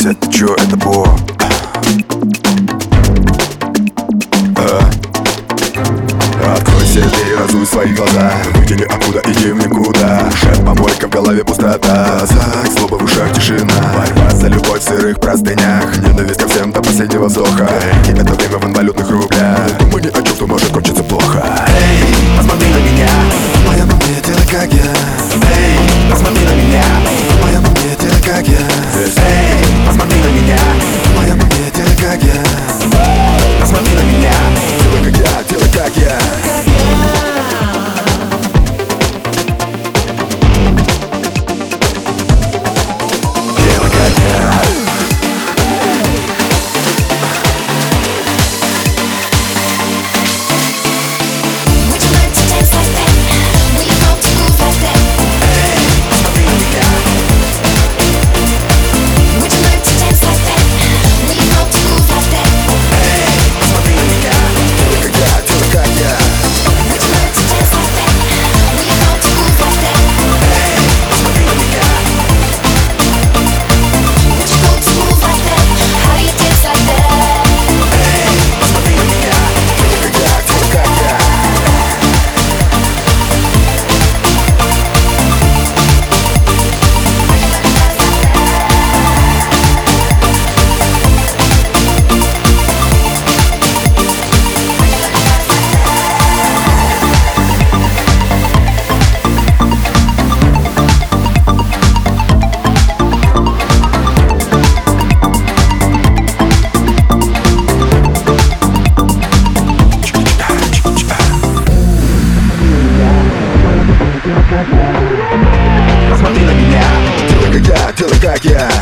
Макс, это чё, это бо? А? Откройся себе и разуй свои глаза. Выдели откуда иди мне куда Шеф, помойка, в голове пустота. Зак, злоба в ушах, тишина. Борьба за любовь в сырых простынях. Ненависть ко всем до последнего вздоха. И это время to like yeah.